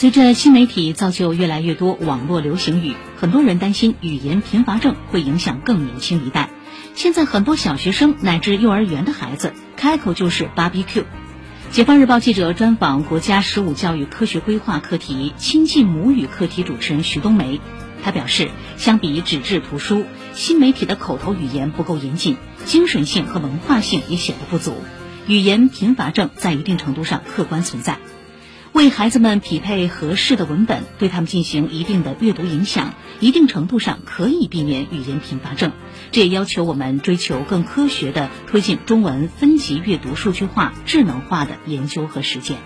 随着新媒体造就越来越多网络流行语，很多人担心语言贫乏症会影响更年轻一代。现在很多小学生乃至幼儿园的孩子开口就是 “barbecue”。解放日报记者专访国家十五教育科学规划课题亲近母语课题主持人徐冬梅，他表示，相比纸质图书，新媒体的口头语言不够严谨，精神性和文化性也显得不足，语言贫乏症在一定程度上客观存在。为孩子们匹配合适的文本，对他们进行一定的阅读影响，一定程度上可以避免语言贫乏症。这也要求我们追求更科学的推进中文分级阅读数据化、智能化的研究和实践。